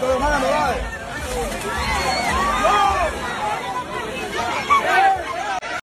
todo mano, vale.